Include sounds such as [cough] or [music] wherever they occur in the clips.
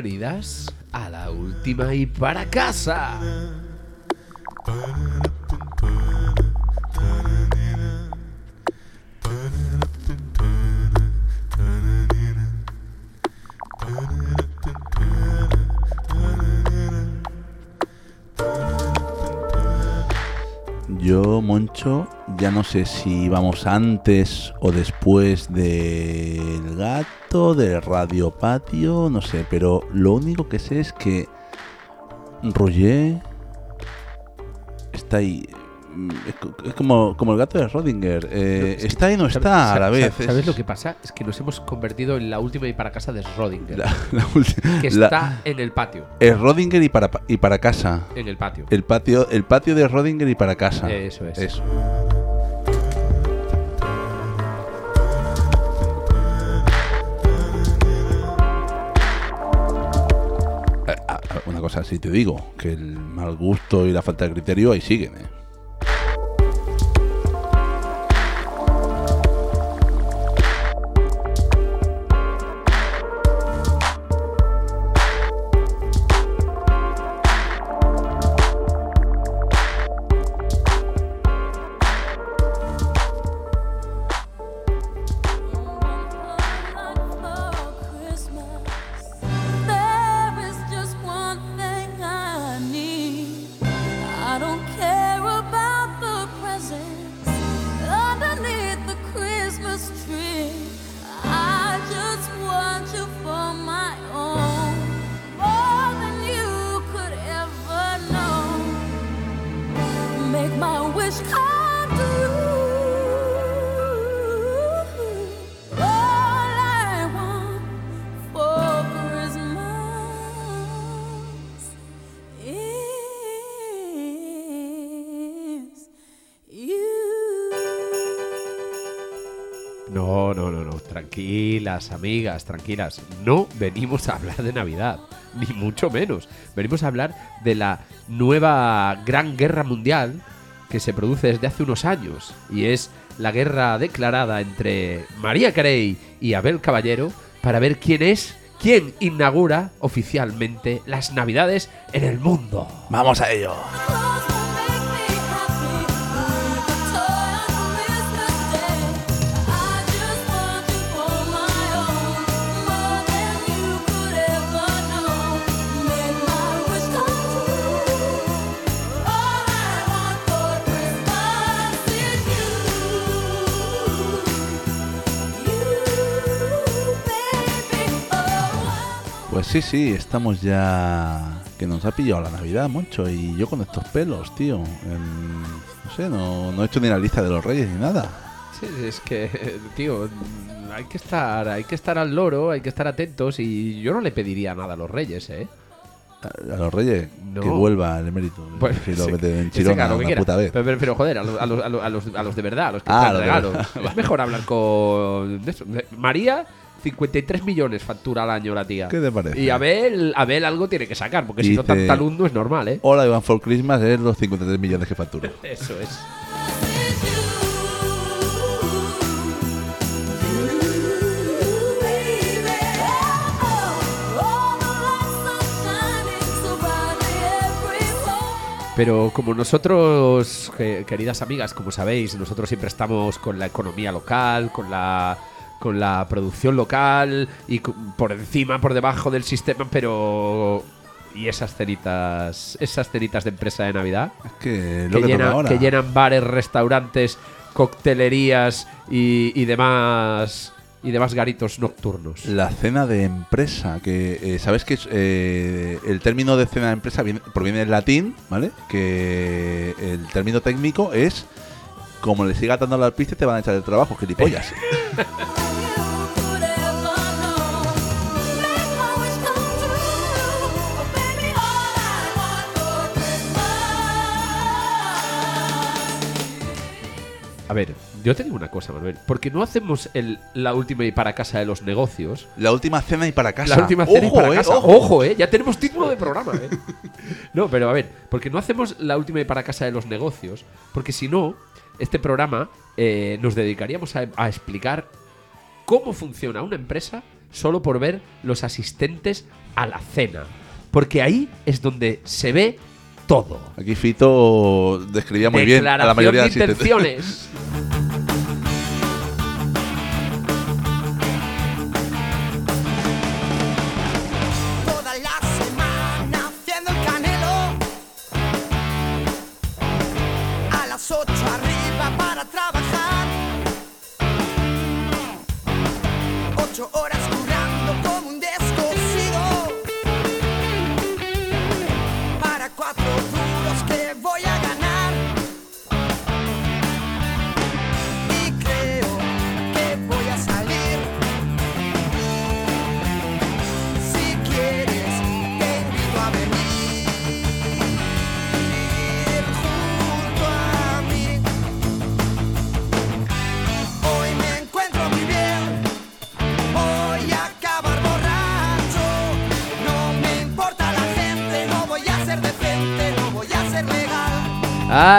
Bienvenidas a la última y para casa. Ya no sé si vamos antes o después del gato, del radio patio, no sé, pero lo único que sé es que Roger está ahí. Es co- es como, como el gato de Rodinger. eh, No, está y no ¿sabes- está a la vez. ¿Sabes es lo que pasa? Es que nos hemos convertido en la última y para casa de Schrödinger. la- que la- está en el patio. es Rodinger y para, pa- y para casa. En el patio. El patio, el patio de Rodinger y para casa. Eso es. Eso. Eh, ah, Una cosa sí te digo, que el mal gusto y la falta de criterio ahí siguen, ¿eh? No, no, no, no. Tranquilas, amigas, tranquilas. No venimos a hablar de Navidad, ni mucho menos. Venimos a hablar de la nueva gran guerra mundial que se produce desde hace unos años. Y es la guerra declarada entre María Carey y Abel Caballero para ver quién es, quién inaugura oficialmente las Navidades en el mundo. Vamos a ello. Sí, sí, estamos ya. Que nos ha pillado la Navidad, mucho. Y yo con estos pelos, tío. no sé, no, no he hecho ni la lista de los reyes ni nada. Sí, es que, [laughs] tío, hay que estar, hay que estar al loro, hay que estar atentos y yo no le pediría nada a los reyes, ¿eh? A, a los reyes, No. que vuelva el emérito. Pues, si lo sí, meten en Chirona que una puta vez. Pero, pero- pero, joder, a los, a, los, a los- a los- de verdad, a los que Ah, traen regalos. [laughs] Es mejor hablar con. María, 53 millones factura al año la tía. ¿Qué te parece? Y Abel, Abel algo tiene que sacar, porque si no, tanta luz no es normal, ¿eh? Hola, Iván for Christmas es los 53 millones que facturo. [laughs] Eso es. Pero como nosotros, que- queridas amigas, como sabéis, nosotros siempre estamos con la economía local, con la con la producción local y por encima, por debajo del sistema, pero y esas cenitas, esas cenitas de empresa de Navidad Es que lo que, ahora. que llenan bares, restaurantes, coctelerías y, y demás y demás garitos nocturnos. La cena de empresa, que eh, sabes que eh, el término de cena de empresa viene- proviene del latín, ¿vale? Que el término técnico es como le siga dando la pista te van a echar el trabajo, gilipollas. [laughs] A ver, yo te digo una cosa, Manuel. Porque no hacemos el, la última y para casa de los negocios. La última cena y para casa. La última cena y para eh, casa. ojo. Ojo. eh. Ya tenemos título de programa, eh. [laughs] No, pero a ver, porque no hacemos la última y para casa de los negocios. Porque si no, este programa eh, nos dedicaríamos a, a explicar cómo funciona una empresa solo por ver los asistentes a la cena. Porque ahí es donde se ve todo. Aquí Fito describía muy bien a la mayoría de de intenciones. [laughs]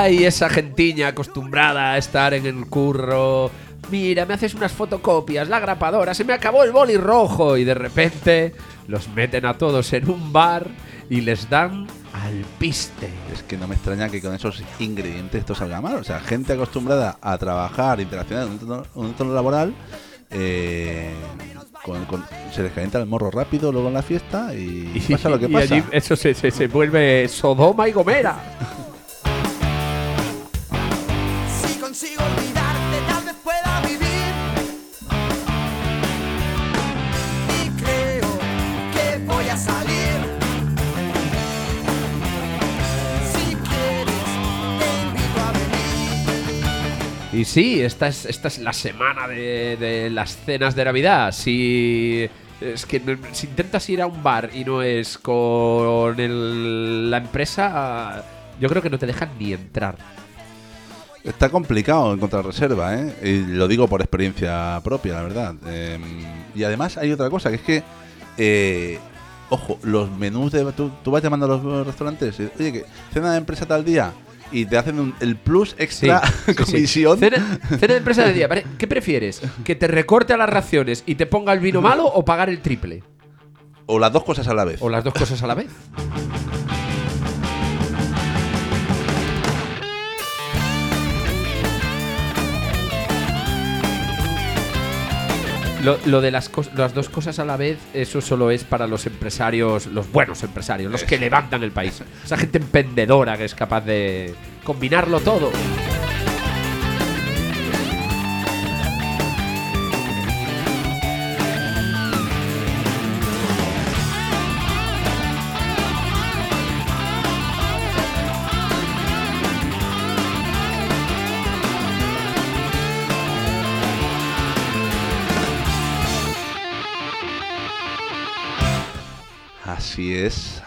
Ay, esa gentiña acostumbrada a estar en el curro. Mira, me haces unas fotocopias, la grapadora, se me acabó el boli rojo y de repente los meten a todos en un bar y les dan al piste. Es que no me extraña que con esos ingredientes esto salga mal. O sea, gente acostumbrada a trabajar, interaccionar en un entorno, un entorno laboral, eh, con- con- se les calienta el morro rápido luego en la fiesta y, [laughs] pasa lo que y pasa. allí eso se, se- se vuelve Sodoma y Gomera. [laughs] Y sí, esta es, esta es la semana de, las cenas de Navidad. Si es que si intentas ir a un bar y no es con el- la empresa, yo creo que no te dejan ni entrar. Está complicado encontrar reserva, ¿eh? Y lo digo por experiencia propia, la verdad. Eh, y además hay otra cosa, que es que, eh, ojo, los menús de... Tú, vas llamando a los restaurantes, y, oye, que cena de empresa tal día, y te hacen un- el plus extra Sí, sí, [laughs] sí. comisión. Cena, cena de empresa de día. ¿Qué prefieres? ¿Que te recorte a las raciones y te ponga el vino malo o pagar el triple? O las dos cosas a la vez. ¿O las dos cosas a la vez? Lo, lo de las, las dos cosas a la vez, eso solo es para los empresarios, los buenos empresarios, los que levantan el país. Esa gente emprendedora que es capaz de combinarlo todo.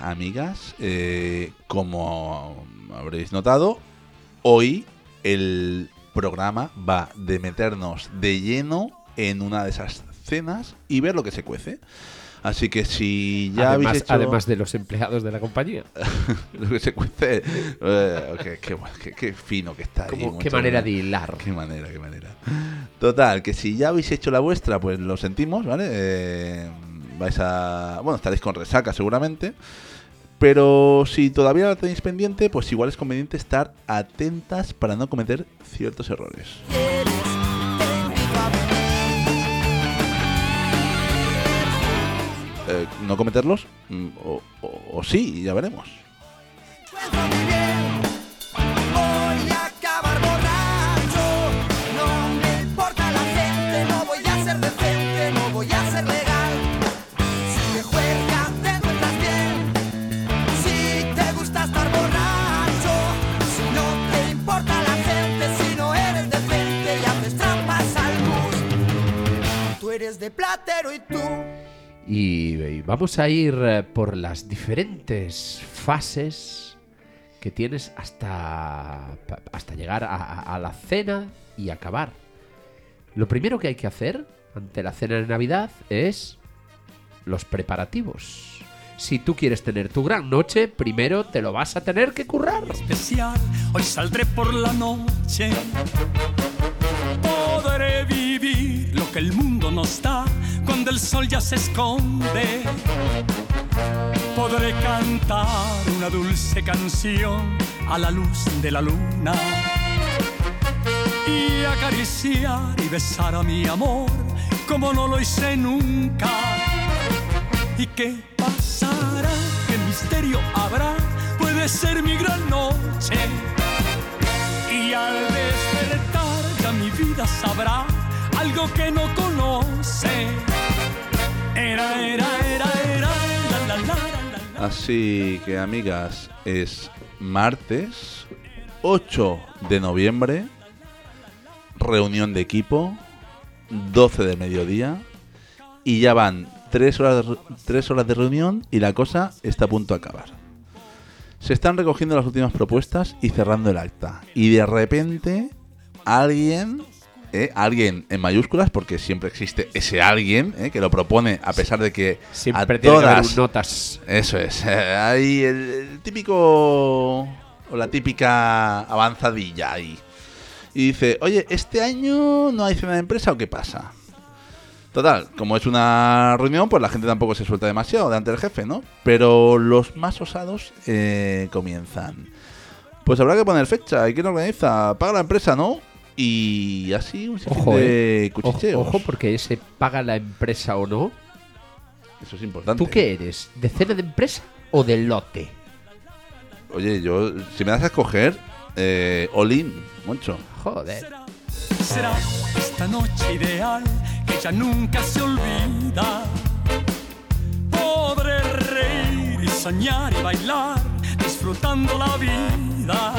Amigas. Eh, como habréis notado, hoy el programa va de meternos de lleno en una de esas cenas y ver lo que se cuece. Así que si ya además, habéis hecho además de los empleados de la compañía. [laughs] lo que se cuece, eh, qué, qué qué- qué fino que está. ahí, qué manera de hilar. Qué manera, qué manera. Total, que si ya habéis hecho la vuestra, pues lo sentimos, ¿vale? Eh, vais a. Bueno, estaréis con resaca seguramente. Pero si todavía la tenéis pendiente, pues igual es conveniente estar atentas para no cometer ciertos errores. Eh, ¿No cometerlos? Mm, O, sí, ya veremos. De platero y tú. Y, y vamos a ir eh, por las diferentes fases que tienes hasta, hasta llegar a, a- a la cena y acabar. Lo primero que hay que hacer ante la cena de Navidad es los preparativos. Si tú quieres tener tu gran noche, primero te lo vas a tener que currar. especial. Hoy saldré por la noche. Podré vivir lo que el mundo nos da cuando el sol ya se esconde. Podré cantar una dulce canción a la luz de la luna y acariciar y besar a mi amor como no lo hice nunca. ¿Y qué pasará? ¿Qué misterio habrá? Puede ser mi gran noche. Y al despertar ya mi vida sabrá algo que no conoce. Era, era, era, era. Así que, amigas, es martes 8 de noviembre, reunión de equipo, 12 de mediodía, y ya van 3 horas, de, tres horas de reunión y la cosa está a punto de acabar. Se están recogiendo las últimas propuestas y cerrando el acta. Y de repente, alguien, eh, alguien en mayúsculas, porque siempre existe ese alguien eh, que lo propone a pesar de que Siempre a tiene que haber todas un notas. eso es. eh, Hay el, el típico. O la típica avanzadilla ahí. Y dice: Oye, ¿este año no hay cena de empresa o qué pasa? Total, como es una reunión, pues la gente tampoco se suelta demasiado delante del jefe, ¿no? Pero los más osados eh, comienzan. Pues habrá que poner fecha. ¿Y quién organiza? Paga la empresa, ¿no? Y así un Ojo, de eh. Ojo, cuchicheos. ojo, porque ese paga la empresa o no. Eso es importante. ¿Tú qué eres? ¿De cena de empresa o de lote? Oye, yo, si me das a escoger, eh, all in, mucho. Joder. Será esta noche ideal que ya nunca se olvida. Podré reír y soñar y bailar, disfrutando la vida.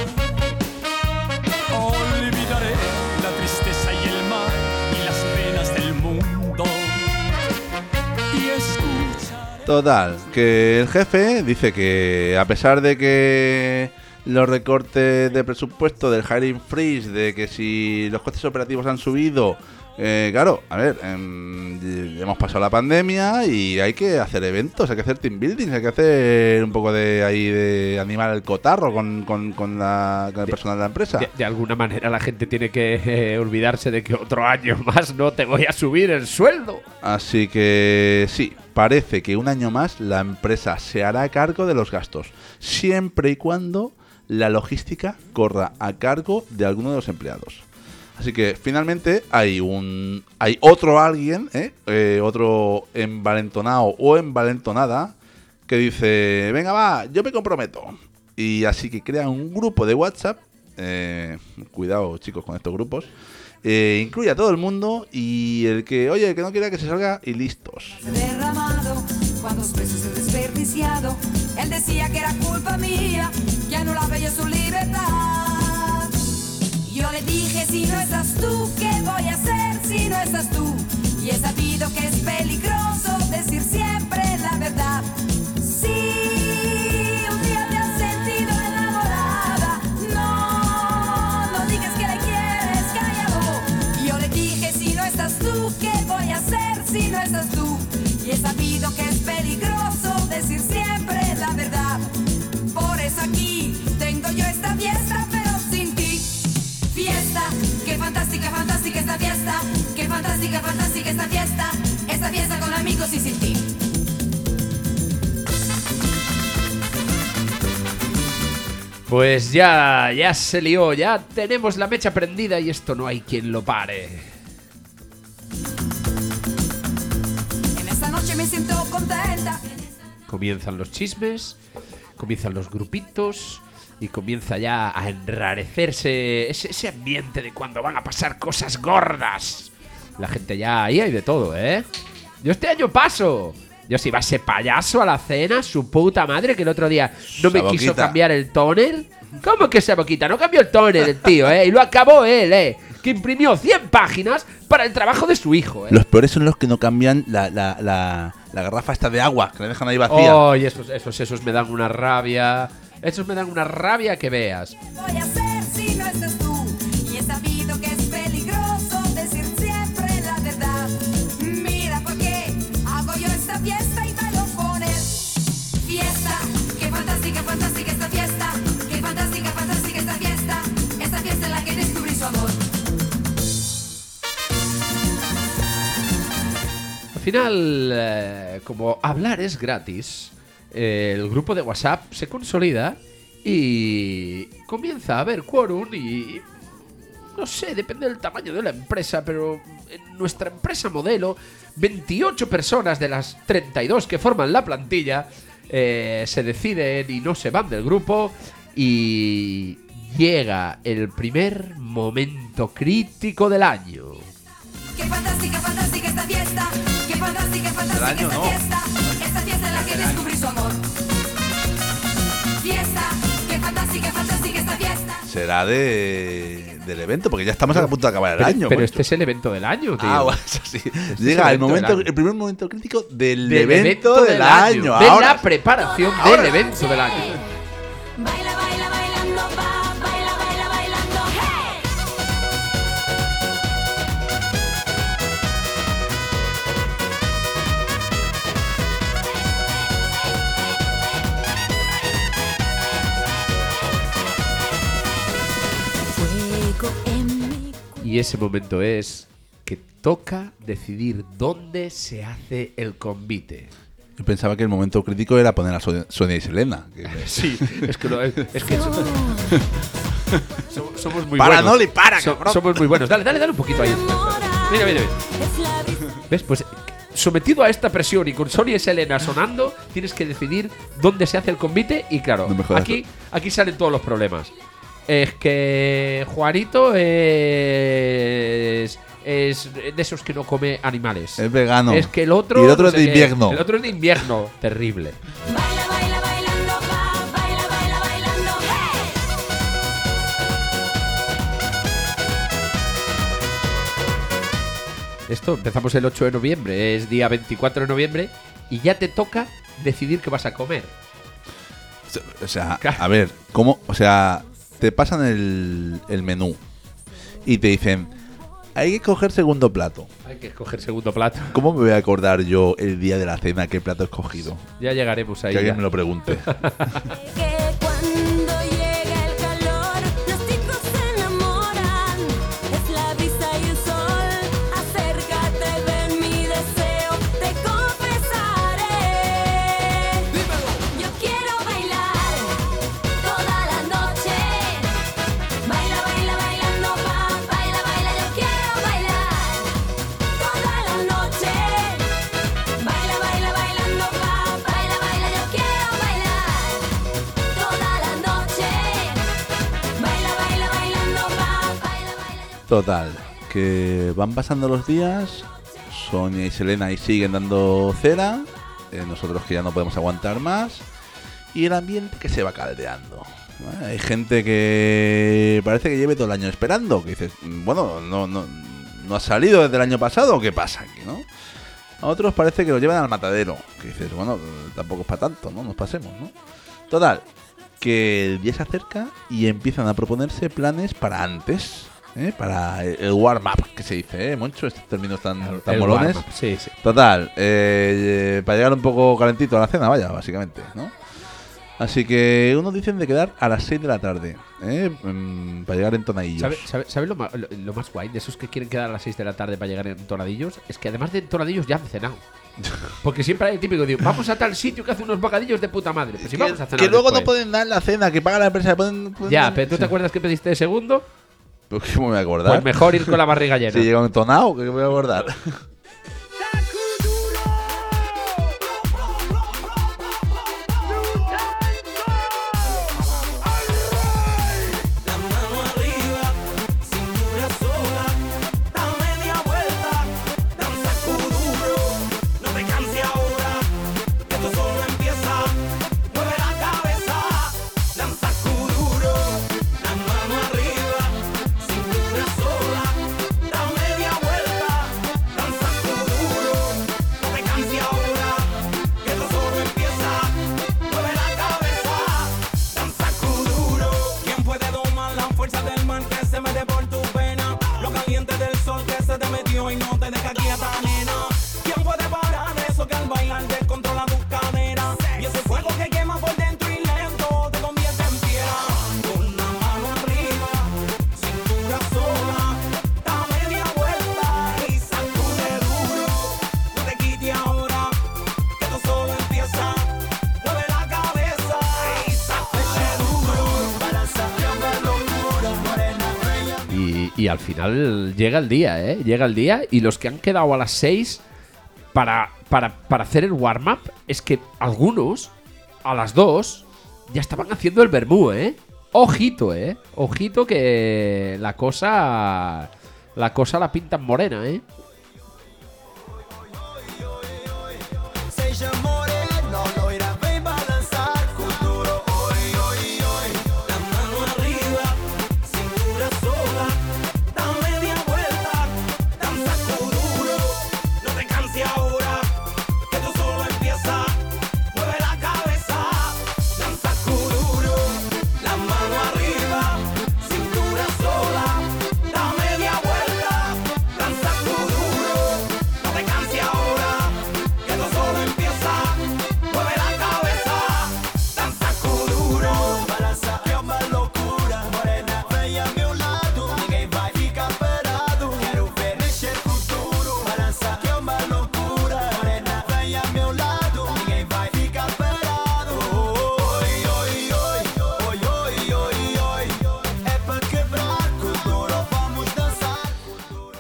Total, que el jefe dice que a pesar de que los recortes de presupuesto del hiring freeze, de que si los costes operativos han subido, eh, claro, a ver, y- hemos pasado la pandemia y hay que hacer eventos, hay que hacer team building, hay que hacer un poco de ahí de animar el cotarro con, con- con la- con el personal de la empresa. De, de alguna manera la gente tiene que eh, olvidarse de que otro año [laughs] más no te voy a subir el sueldo. Así que sí, parece que un año más la empresa se hará cargo de los gastos, siempre y cuando la logística corra a cargo de alguno de los empleados. Así que finalmente hay un hay otro alguien, ¿eh? Eh, otro envalentonado o envalentonada que dice, venga va, yo me comprometo. Y así que crea un grupo de WhatsApp, eh, cuidado chicos con estos grupos, eh, incluye a todo el mundo y el que, oye, el que no quiera que se salga y listos. Él decía que era culpa mía, que anulaba yo su libertad. Yo le dije, si no estás tú, ¿qué voy a hacer si no estás tú? Y he sabido que es peligroso decir siempre la verdad. Si un día te has sentido enamorada, no, no digas que le quieres, callado. Yo le dije, si no estás tú, ¿qué voy a hacer si no estás tú? Y he sabido que es peligroso decir siempre la verdad. Fantástica, fantástica esta fiesta. Qué fantástica, fantástica esta fiesta. Esta fiesta con amigos y sin ti. Pues ya, ya se lió, ya tenemos la mecha prendida y esto no hay quien lo pare. En esta noche me siento contenta. Comienzan los chismes, comienzan los grupitos y comienza ya a enrarecerse ese, ese ambiente de cuando van a pasar cosas gordas. La gente ya ahí hay de todo, ¿eh? Yo este año paso. Yo si va ese payaso a la cena, su puta madre, que el otro día no me quiso cambiar el tóner. ¿Cómo que esa boquita? No cambió el tóner el tío, ¿eh? Y lo acabó él, ¿eh? Que imprimió 100 páginas para el trabajo de su hijo, ¿eh? Los peores son los que no cambian la, la, la, la garrafa esta de agua, que la dejan ahí vacía. Oh, y esos, esos, esos me dan una rabia. Esos me dan una rabia que veas. ¿Qué voy a hacer si no estás tú? Y he sabido que es peligroso decir siempre la verdad. Mira por qué hago yo esta fiesta y bailo con él. Fiesta, qué fantástica, fantástica esta fiesta. Qué fantástica, fantástica esta fiesta. Esta fiesta en la que descubrí su amor. final, eh, como hablar es gratis, eh, el grupo de WhatsApp se consolida y comienza a haber quórum y... No sé, depende del tamaño de la empresa, pero en nuestra empresa modelo, 28 personas de las 32 que forman la plantilla eh, se deciden y no se van del grupo y llega el primer momento crítico del año. Qué fantástica, fantástica esta fiesta. Qué fantástica, fantástica año esta fiesta. Esta fiesta en la que descubrí su amor. Fiesta, qué fantástica, fantástica esta fiesta. Será de, del evento, porque ya estamos a punto de acabar el Pero, año. pero macho. este es el evento del año, tío. Ah, bueno, eso sí. es Llega el momento, el primer momento crítico del, Del evento, del año. De Ahora, la preparación Ahora. del evento del año. Baila, baila, Y ese momento es que toca decidir dónde se hace el convite. yo pensaba que el momento crítico era poner a Sonia, y Selena. [laughs] Sí, es que, no- es que [laughs] so- somos, somos muy Para, buenos. Noli, para, So- cabrón. somos muy buenos. Dale, dale, dale un poquito ahí. Mira, mira, mira. ¿Ves? Pues sometido a esta presión y con Sonia y Selena sonando, tienes que decidir dónde se hace el convite. Y claro, No aquí, aquí salen todos los problemas. Es que Juanito es, es de esos que no come animales. Es vegano. Es que el otro. Y el otro no es de qué. invierno. El otro es de invierno. Terrible. Baila, baila, bailando, va, baila, baila, bailando, hey. Esto empezamos el 8 de noviembre, es día 24 de noviembre y ya te toca decidir qué vas a comer. O sea, Claro. a ver, ¿cómo? O sea, te pasan el, el menú y te dicen, hay que coger segundo plato. Hay que escoger segundo plato. [laughs] ¿Cómo me voy a acordar yo el día de la cena qué plato he escogido? Ya llegaremos ahí. Que alguien ya. me lo pregunte. [laughs] Total, que van pasando los días, Sonia y Selena ahí siguen dando cera, eh, nosotros que ya no podemos aguantar más, y el ambiente que se va caldeando. Hay gente que parece que lleve todo el año esperando, que dices, "Mm, bueno, no, no, no ha salido desde el año pasado, ¿qué pasa aquí, no? A otros parece que lo llevan al matadero, que dices, bueno, tampoco es para tanto, ¿no? Nos pasemos, ¿no? Total, que el día se acerca y empiezan a proponerse planes para antes, ¿eh? para el, warm-up, que se dice, ¿eh? Moncho, estos términos tan, tan El molones. Sí, sí. Total, eh, para llegar un poco calentito a la cena, vaya, básicamente, ¿no? Así que unos dicen de quedar a las 6 de la tarde, ¿eh? Mm, para llegar en tonadillos. ¿Sabes sabe, sabe lo, lo- lo más guay de esos que quieren quedar a las 6 de la tarde para llegar en tonadillos? Es que además de en tonadillos ya han cenado. [laughs] Porque siempre hay el típico digo, vamos a tal sitio que hace unos bocadillos de puta madre. Pues si que, vamos a cenar que luego no pueden dar la cena, que paga la empresa. Pueden, pueden Ya, dar- pero ¿tú te acuerdas que pediste de segundo? Pues, ¿Cómo me voy a acordar? Pues mejor ir con la barriga [laughs] llena. Si llega un tonado, ¿qué me voy a acordar? Al final llega el día, ¿eh? Llega el día y los que han quedado a las 6 para, para, para hacer el warm-up es que algunos a las 2 ya estaban haciendo el vermú, ¿eh? Ojito, ¿eh? Ojito que la cosa... La cosa la pintan morena, ¿eh?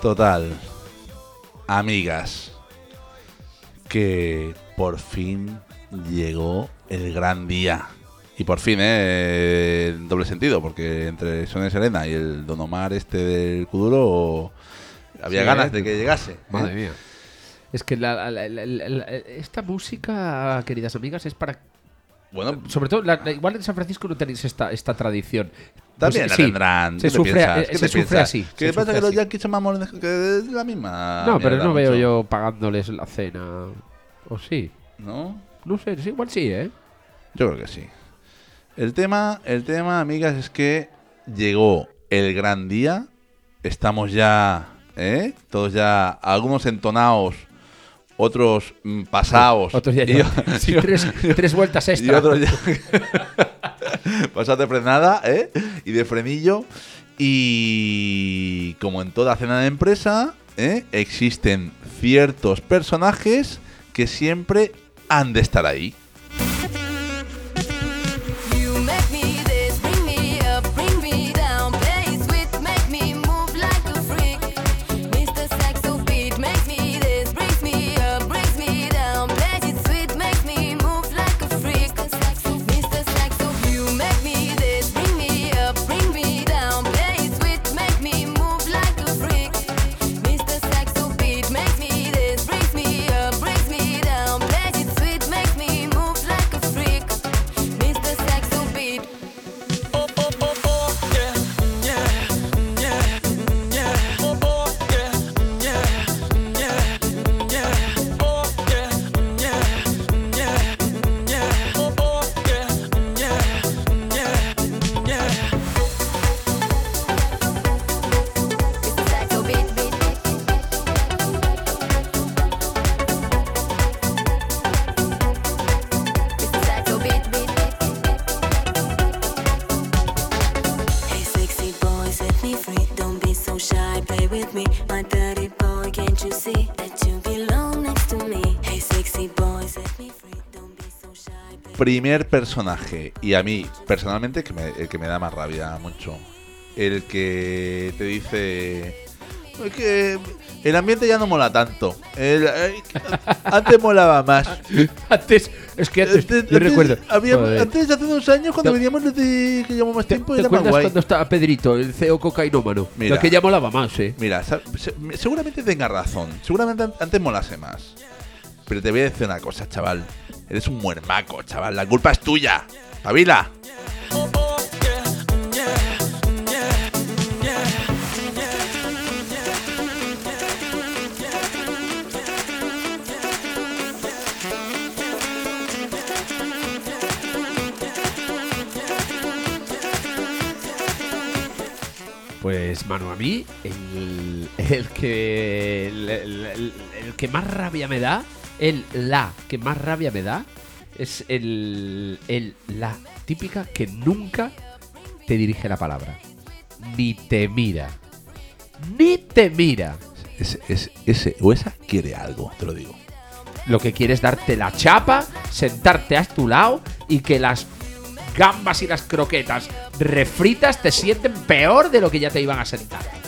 Total, amigas, que por fin llegó el gran día. Y por fin, ¿eh? En doble sentido, porque entre Sonia Serena y el Don Omar este del Kuduro había Sí, ganas de que llegase. ¿eh? Madre mía. Es que la- esta música, queridas amigas, es para. Bueno, Sobre todo, la- la- igual en San Francisco no tenéis esta, esta tradición. También Pues, la sí, tendrán. Se ¿Qué te sufre, así. ¿Qué se pasa que los yankees son más modernos que la misma? No, pero no veo yo pagándoles la cena. ¿O sí? ¿No? No sé, igual sí, ¿eh? Yo creo que sí. El tema, el tema, amigas, es que llegó el gran día. Estamos ya, ¿eh? Todos ya, algunos entonados, otros mm, pasados. Otros ya y, llevan- [laughs] sí, tres, tres vueltas y extra. otros ya [laughs] de frenada, ¿eh? Y de frenillo. Y como en toda cena de empresa, ¿eh? existen ciertos personajes que siempre han de estar ahí. Primer personaje, y a mí personalmente que me, el que me da más rabia mucho, el que te dice es que el ambiente ya no mola tanto. El- [laughs] antes molaba más. [laughs] Antes, es que antes, Antes- yo recuerdo. había- antes, hace dos años, cuando ¿Te- veníamos desde que llevamos más ¿Te, tiempo, te era más acuerdas guay. cuando estaba Pedrito, el CEO cocainómano? Mira. Lo que ya molaba más, ¿eh? Mira, seguramente tenga razón. Seguramente an- antes molase más. Pero te voy a decir una cosa, chaval. Eres un muermaco, chaval. La culpa es tuya. ¡Pavila! Pues, mano, a mí, el, el que. El que más rabia me da, el la que más rabia me da, es el. El la típica que nunca te dirige la palabra. Ni te mira. Ni te mira. Ese, ese, ese o esa quiere algo, te lo digo. Lo que quiere es darte la chapa, sentarte a tu lado y que las gambas y las croquetas refritas te sienten peor de lo que ya te iban a sentar.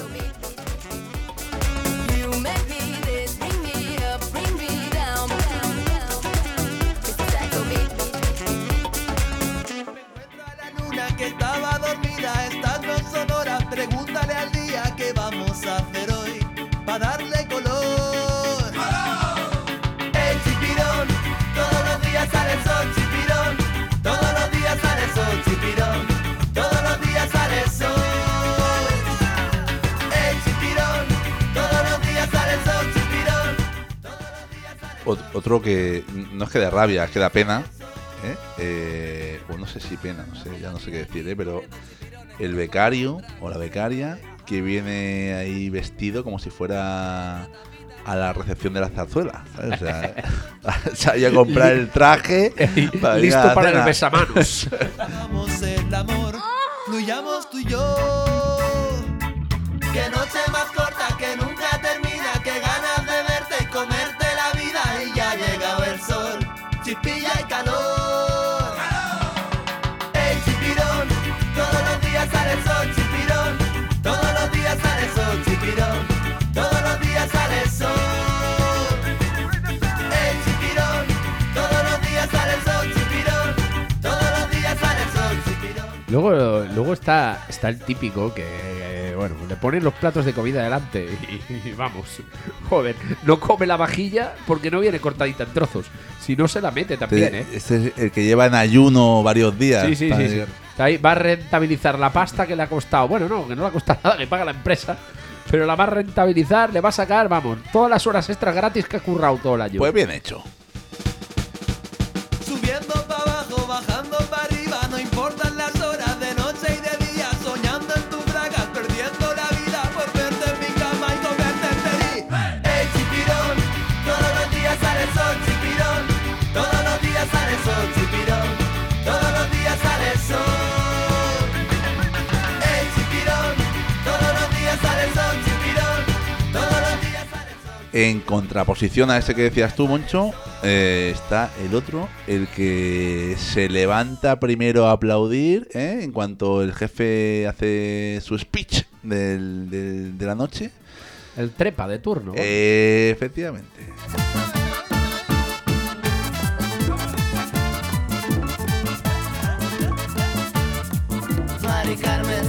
Otro que no es que da rabia, es que da pena. ¿eh? Eh, o no sé si pena, no sé, ya no sé qué decir, ¿eh? pero el becario o la becaria que viene ahí vestido como si fuera a la recepción de la zarzuela. ¿sabes? O sea, [laughs] [laughs] se vaya a comprar el traje para Listo para el besamanos. [laughs] El amor, fluyamos tú y yo. Que noche más corta que nunca está, está el típico que, eh, bueno, le ponen los platos de comida delante y, y vamos, joder, no come la vajilla porque no viene cortadita en trozos. Si no se la mete también, ¿eh? Este es el que lleva en ayuno varios días. Sí, sí, sí, sí. llegar. Ahí va a rentabilizar la pasta que le ha costado. Bueno, no, que no le ha costado nada, que paga la empresa. Pero la va a rentabilizar, le va a sacar, vamos, todas las horas extras gratis que ha currado todo el año. Pues bien hecho. En contraposición a ese que decías tú, Moncho, eh, está el otro, el que se levanta primero a aplaudir ¿eh? en cuanto el jefe hace su speech del- del- de la noche. El trepa de turno. Eh, efectivamente. Mari Carmen,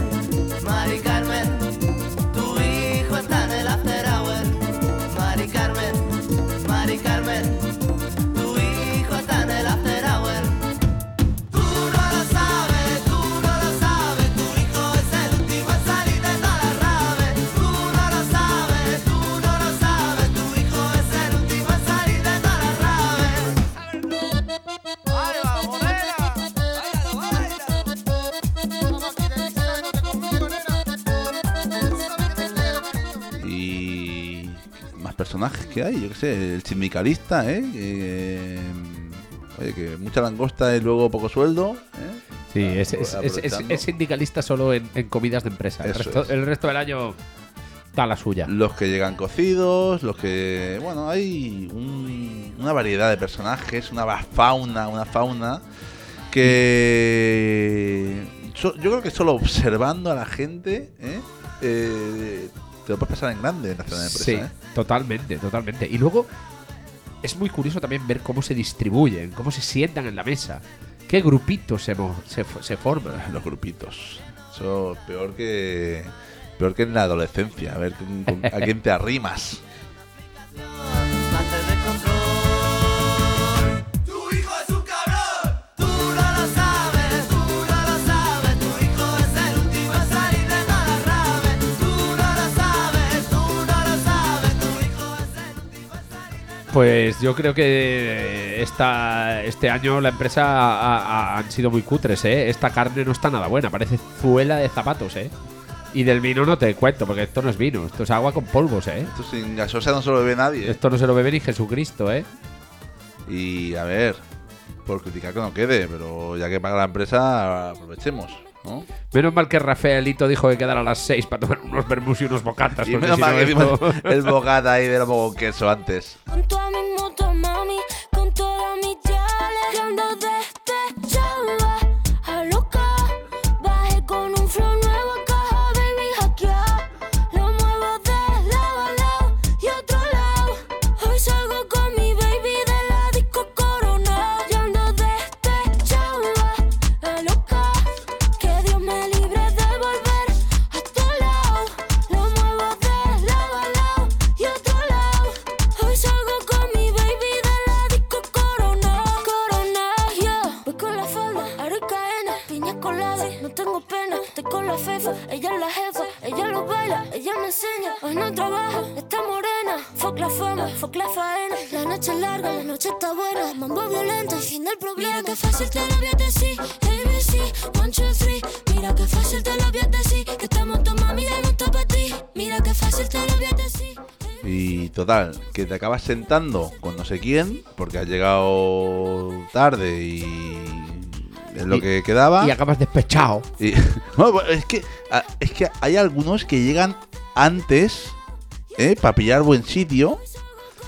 personajes que hay, yo qué sé, el sindicalista, ¿eh? Que, oye, que mucha langosta y luego poco sueldo. ¿eh? Sí, es, es- es- es- Aprovechando. es sindicalista solo en, en comidas de empresa. El resto, es. el resto del año da la suya. Los que llegan cocidos, los que. Bueno, hay un- una variedad de personajes, una fauna, una fauna que. so- yo creo que solo observando a la gente, ¿eh? Eh, te lo puedes pasar en grande en la de empresa. Sí, ¿eh? totalmente, totalmente. Y luego es muy curioso también ver cómo se distribuyen, cómo se sientan en la mesa, qué grupitos se, se, se forman. [laughs] Los grupitos. Eso peor que. Peor que en la adolescencia. A ver a quién te arrimas. [laughs] Pues yo creo que esta, este año la empresa ha- ha- han sido muy cutres, ¿eh? Esta carne no está nada buena, parece zuela de zapatos, ¿eh? Y del vino no te cuento, porque esto no es vino, esto es agua con polvos, ¿eh? Esto sin gasosa no se lo bebe nadie. Esto no se lo bebe ni Jesucristo, ¿eh? Y a ver, por criticar que no quede, pero ya que paga la empresa, aprovechemos, ¿no? Menos mal que Rafaelito dijo que quedara a las 6 para tomar unos vermús y unos bocatas. Y menos si mal no que vimos esto- el bocata ahí de lomo con queso antes. Con mami, ella me enseña. Hoy no trabaja, está morena. Fuck la fama, fuck la faena. La noche es larga, la noche está buena. Mambo violento, el fin del problema. Mira que fácil te lo voy a decir. ABC, one, two, three. Mira que fácil te lo voy a decir. Que estamos tu mami no está para ti. Mira que fácil te lo voy a decir. Y total, que te acabas sentando con no sé quién, porque has llegado tarde y lo Y- que quedaba. Y acabas despechado. Y- [laughs] Bueno, es que ah, es que hay algunos que llegan antes, ¿eh? Para pillar buen sitio.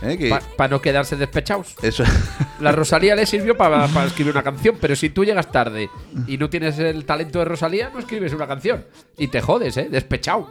¿eh? Que Para no quedarse despechados. eso [laughs] La Rosalía le sirvió para [laughs] escribir una canción, pero si tú llegas tarde y no tienes el talento de Rosalía, no escribes una canción. Y te jodes, ¿eh? Despechado.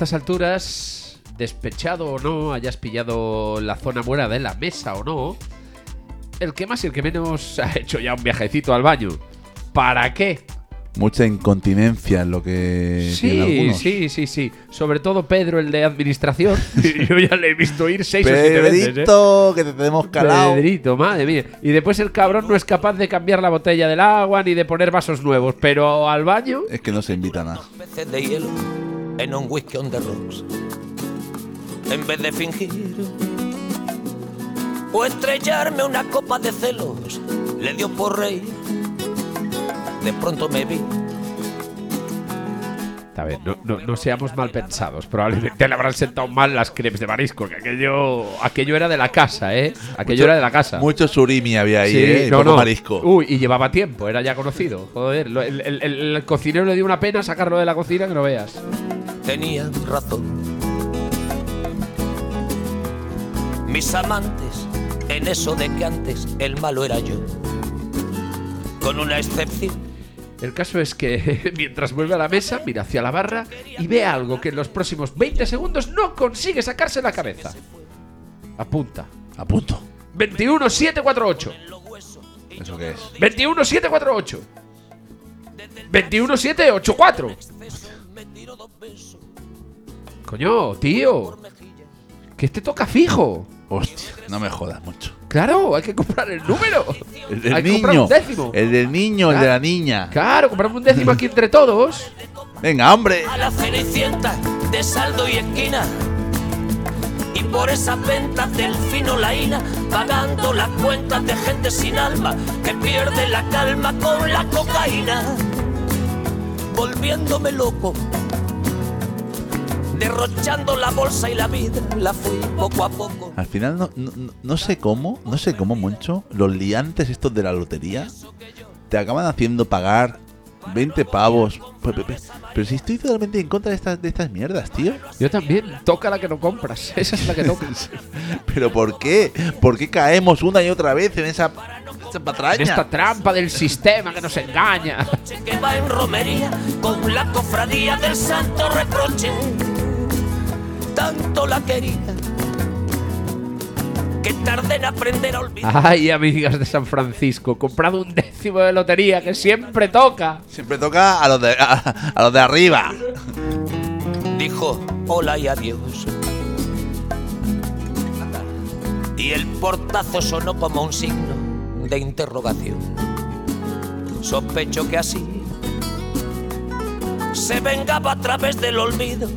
Estas alturas, despechado o no, hayas pillado la zona buena de la mesa o no, el que más y el que menos [laughs] ha hecho ya un viajecito al baño. ¿Para qué? mucha incontinencia en lo que Sí, algunos. sí, sí, sí. Sobre todo Pedro, el de administración. [laughs] [laughs] Yo ya le he visto ir seis o siete veces. ¿eh? Pedrito, que te tenemos calado. Pedrito, madre mía. Y después el cabrón no es capaz de cambiar la botella del agua ni de poner vasos nuevos, pero al baño. Es que no se invitan a. en un whisky on the rocks. En vez de fingir o estrellarme una copa de celos, le dio por reír. De pronto me vi A ver, no, no, no seamos mal pensados. Probablemente le habrán sentado mal las crepes de marisco, que aquello, aquello era de la casa, ¿eh? Aquello Mucho- era de la casa. Mucho surimi había ahí, Sí, ¿eh? Y no, poco marisco. Uy, y llevaba tiempo, era ya conocido. Joder, el, el- el- el cocinero le dio una pena sacarlo de la cocina que no veas. Tenía razón. Mis amantes, en eso de que antes el malo era yo. Con una excepción, El caso es que [laughs] mientras vuelve a la mesa, mira hacia la barra y ve algo que en los próximos 20 segundos no consigue sacarse la cabeza. Apunta. A punto. 21748. ¿Eso qué es? 21748. 21784. Coño, tío. Que este toca fijo. Hostia, no me jodas mucho. Claro, hay que comprar el número. [laughs] El del hay que comprar niño. un décimo. El del niño, el de la niña. Claro, compramos un décimo aquí entre todos. Venga, hombre. a la cenicienta de saldo y esquina. Y por esas ventas del fino laína, pagando las cuentas de gente sin alma que pierde la calma con la cocaína. Volviéndome loco, derrochando la bolsa y la vida, la fui poco a poco. Al final no, no, no- no sé cómo, no sé cómo, Moncho, los liantes estos de la lotería te acaban haciendo pagar 20 pavos. Pe- pe- pe- Pero si estoy totalmente en contra de estas, de estas mierdas, tío. Yo también. Toca la que no compras. [laughs] Esa es la que toca. [laughs] ¿Pero por qué? ¿Por qué caemos una y otra vez en esa, esa patraña? En esta trampa del sistema que nos engaña. que va en romería con la cofradía del santo reproche. Tanto la quería que tardé en aprender a olvidar. Ay, amigas de San Francisco, comprado un décimo de lotería que siempre toca. Siempre toca a los de, a, a los de arriba. Dijo hola y adiós. Y el portazo sonó como un signo de interrogación. Sospecho que así se vengaba a través del olvido.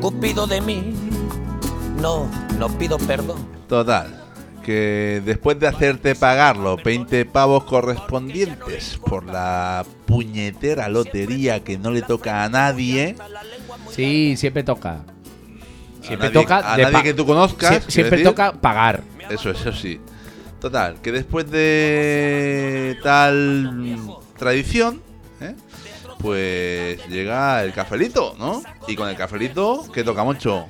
Cupido de mí. No, no pido perdón. Total, que después de hacerte pagar los 20 pavos correspondientes por la puñetera lotería que no le toca a nadie, Sí, siempre toca. Siempre nadie- toca. a nadie que tú conozcas, Sie- siempre decir. toca pagar. eso, eso sí. Total, que después de tal tradición. Pues llega el cafelito, ¿no? Y con el cafelito, ¿qué toca mucho?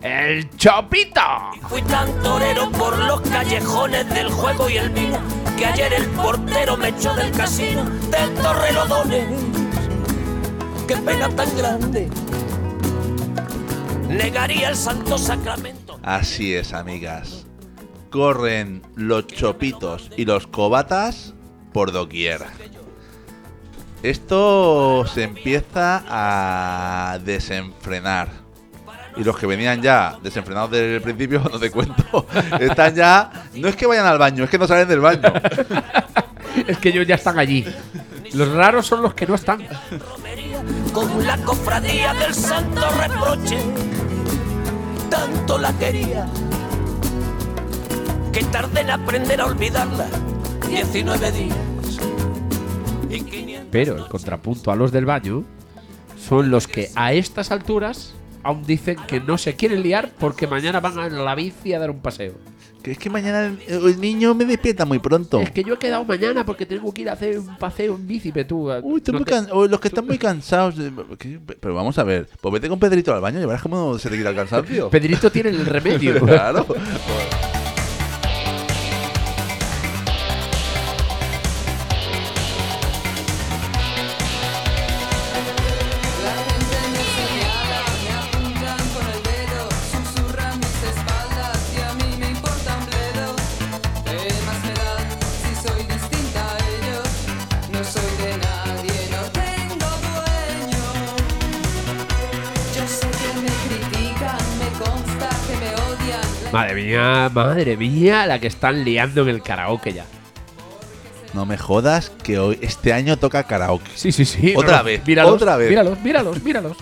¡El Chopito! Fui tan torero por los callejones del juego y el vino que ayer el portero me echó del casino del Torrelodones. Qué pena tan grande. Negaría el santo sacramento. Así es, amigas. Corren los chopitos y los cobatas por doquier. Esto se empieza a desenfrenar. Y los que venían ya desenfrenados desde el principio, [laughs] no te cuento, están ya... No es que vayan al baño, es que no salen del baño. Es que ellos ya están allí. Los raros son los que no están. con la cofradía del santo reproche. Tanto la quería que tardé en aprender a olvidarla. 19 días y 500. Pero el contrapunto a los del baño son los que a estas alturas aún dicen que no se quieren liar porque mañana van a la bici a dar un paseo. Que es que mañana el, el niño me despierta muy pronto. Es que yo he quedado mañana porque tengo que ir a hacer un paseo en bici, pero tú. Uy, estoy no te- o los que están muy cansados. de-. Pero vamos a ver, pues vete con Pedrito al baño y verás cómo se te quita el cansancio. Pedrito tiene el remedio. [laughs] claro. [laughs] mía, madre mía, la que están liando en el karaoke ya. No me jodas que hoy este año toca karaoke. Sí, sí, sí. Otra no, vez, Míralos, otra vez. Míralos, míralos, míralos.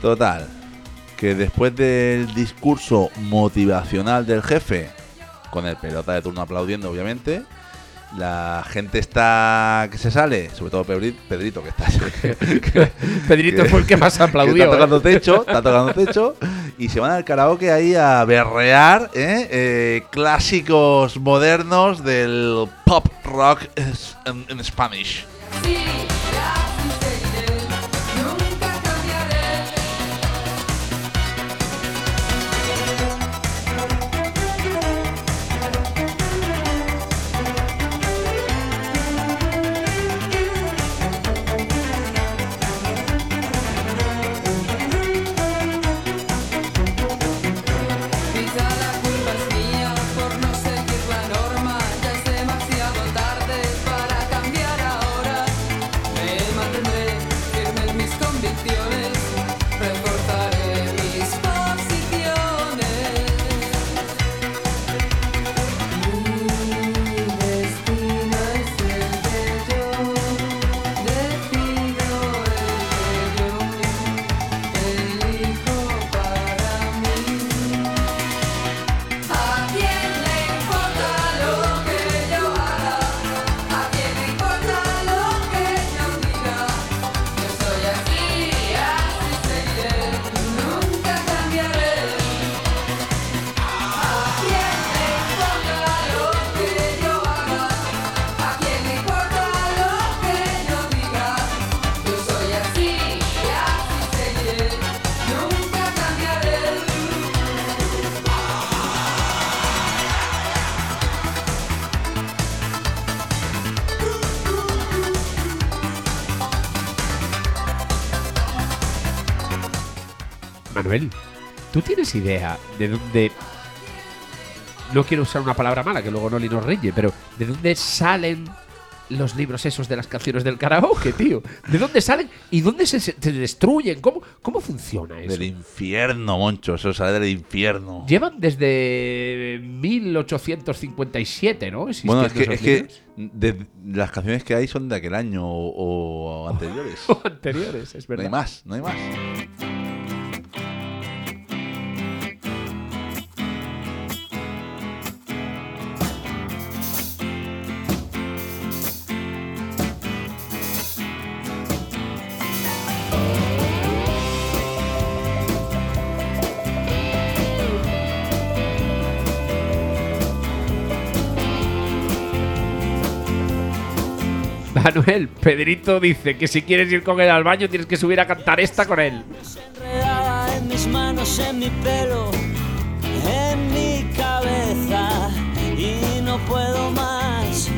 Total, que después del discurso motivacional del jefe, con el pelota de turno aplaudiendo, obviamente, la gente está que se sale, sobre todo Pedri- Pedrito, que está [laughs] que- Pedrito que- fue el que más [laughs] que aplaudió. está tocando ¿eh? techo, está tocando techo, y se van al karaoke ahí a berrear ¿eh? Eh, clásicos modernos del pop rock es- en, en Spanish. Sí, tienes idea de dónde... No quiero usar una palabra mala, que luego Noli nos reye, pero ¿de dónde salen los libros esos de las canciones del karaoke, tío? ¿De dónde salen y dónde se, se destruyen? ¿Cómo, ¿Cómo funciona eso? Del infierno, Moncho, eso sale del infierno. Llevan desde 1857, ¿no? Bueno, es que, es que de- las canciones que hay son de aquel año o, o anteriores. [laughs] anteriores, es no hay más, no hay más. Manuel, Pedrito dice que si quieres ir con él al baño tienes que subir a cantar esta con él. enredada en mis manos, en mi pelo, en mi cabeza y no puedo más.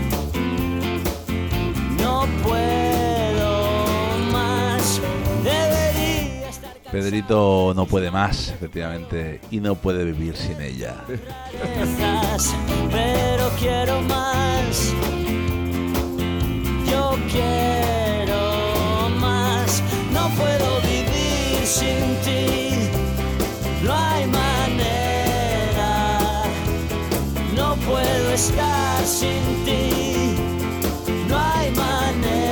No puedo más. Debería estar Pedrito no puede más, efectivamente, y no puede vivir sin ella. pero quiero más. Yo quiero más. No puedo vivir sin ti. No hay manera. No puedo estar sin ti. No hay manera.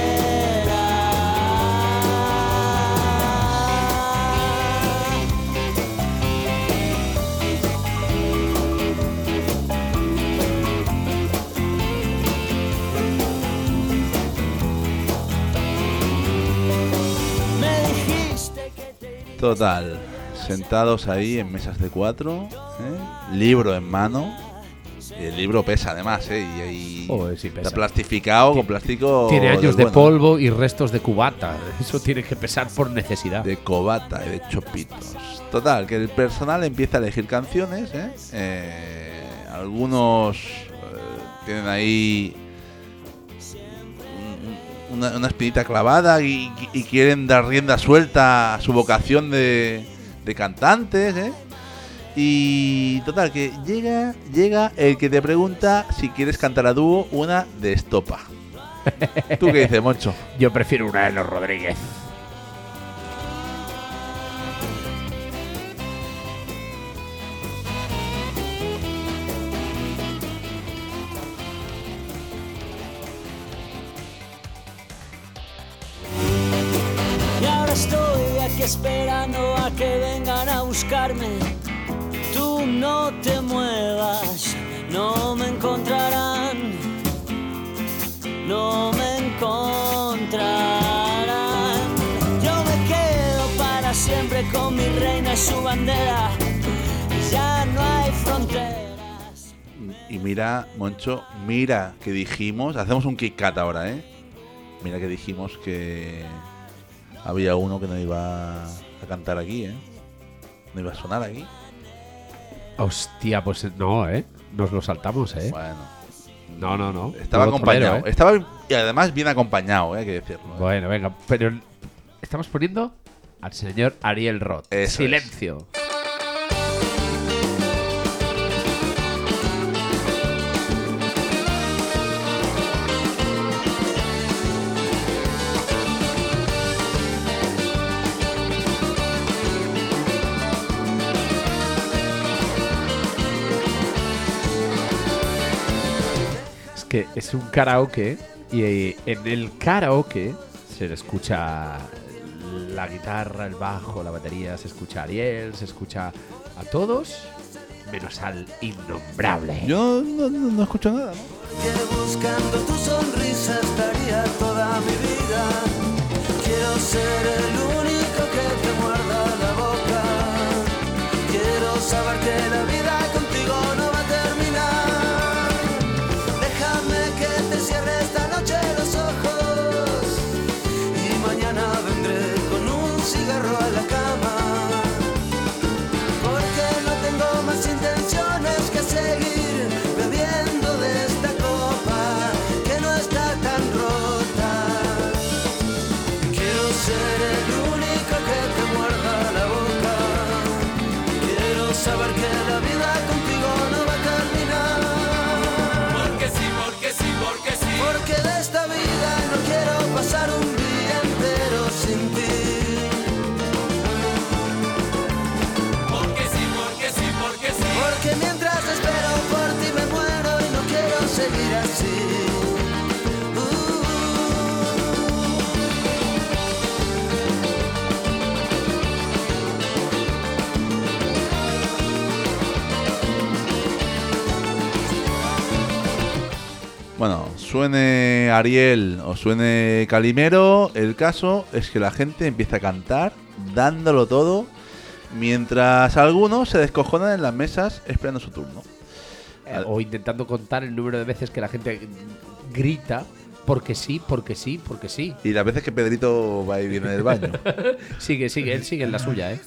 Total, sentados ahí en mesas de cuatro, ¿eh? libro en mano. Y el libro pesa además, ¿eh? Y sí está plastificado con plástico. Tiene años de bueno, polvo y restos de cubata. [laughs] Eso tiene que pesar por necesidad. De cobata y de chopitos. Total, que el personal empieza a elegir canciones, ¿eh? Eh, algunos eh, tienen ahí una, una espinita clavada y, quieren dar rienda suelta a su vocación de, de cantantes, ¿eh? Y total, que llega, llega el que te pregunta si quieres cantar a dúo una de estopa. ¿Tú qué dices, Moncho? [laughs] Yo prefiero una de los Rodríguez. Esperando a que vengan a buscarme. Tú no te muevas, no me encontrarán. No me encontrarán. Yo me quedo para siempre con mi reina y su bandera. Ya no hay fronteras. Y mira, Moncho, mira que dijimos, hacemos un kick ahora, ¿eh? Mira que dijimos que había uno que no iba a cantar aquí, ¿eh? No iba a sonar aquí. Hostia, pues no, ¿eh? Nos lo saltamos, ¿eh? Bueno, No, no, no. estaba Todo acompañado. ¿eh? Estaba y además bien acompañado, ¿eh? hay que decirlo. ¿eh? Bueno, venga, pero estamos poniendo al señor Ariel Roth. Eso Silencio. Es que es un karaoke y eh, en el karaoke se le escucha la guitarra, el bajo, la batería, se escucha a Ariel, se escucha a todos, menos al innombrable. Yo no, no- no escucho nada, ¿no? Que buscando tu sonrisa estaría toda mi vida. Quiero ser el único que te muerda la boca. Quiero saber que la vida Bueno, suene Ariel o suene Calimero, el caso es que la gente empieza a cantar dándolo todo, mientras algunos se descojonan en las mesas esperando su turno. Eh, o intentando contar el número de veces que la gente grita Porque sí, porque sí, porque sí. Y las veces que Pedrito va y viene del baño. [laughs] Sigue, sigue, él sigue en la suya, ¿eh?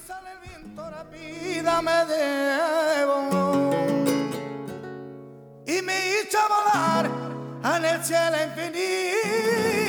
vida me debo y me hizo volar en el cielo infinito.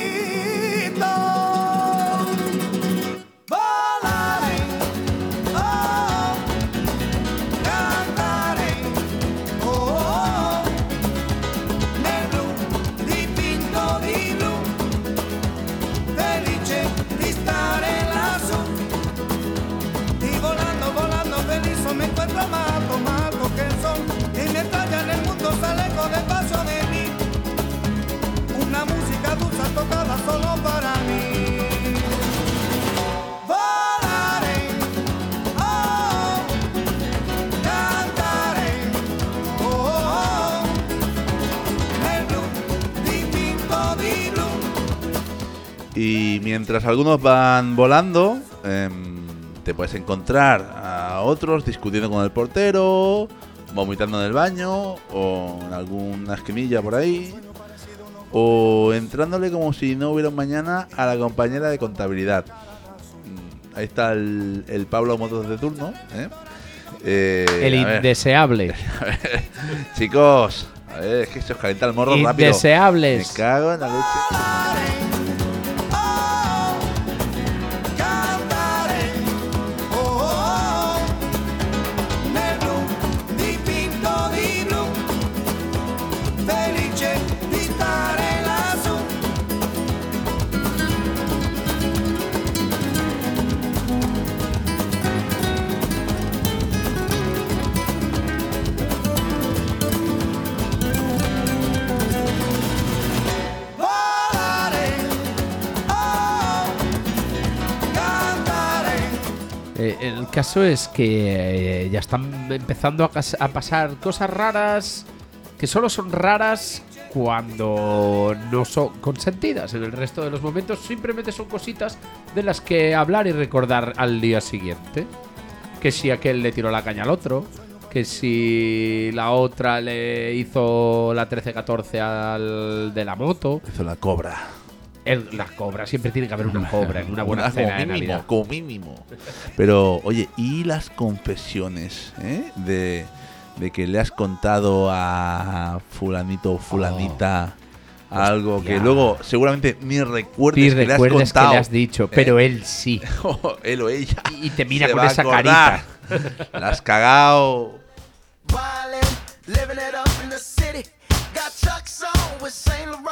Tocada solo para mí. Volaré, oh, cantaré, oh, Y mientras algunos van volando, em, te puedes encontrar a otros discutiendo con el portero, vomitando en el baño o en alguna esquinilla por ahí, o entrándole como si no hubiera un mañana a la compañera de contabilidad. Mm, Ahí está el, el Pablo Motos de turno. ¿eh? Eh, El a ver, indeseable. [laughs] chicos, a ver, es que se os calienta el morro rápido. Me Indeseables. cago en la leche. Eh, el caso es que eh, ya están empezando a, a pasar cosas raras que solo son raras cuando no son consentidas. En el resto de los momentos simplemente son cositas de las que hablar y recordar al día siguiente. Que si aquel le tiró la caña al otro, que si la otra le hizo la 13-14 al de la moto. Hizo la cobra. El- la cobra, siempre tiene que haber una cobra en una buena Una cena como de mínimo, Navidad. como mínimo. Pero, oye, ¿y las confesiones eh? de, de que le has contado a fulanito o fulanita algo que luego seguramente ni recuerdes Sí, que le has recuerdes que contado? le has dicho, pero él sí. [laughs] Él o ella. Y te mira con esa acordar. [laughs] La has cagado. Living it up in the city. Got Chuck's on with Saint Laurent.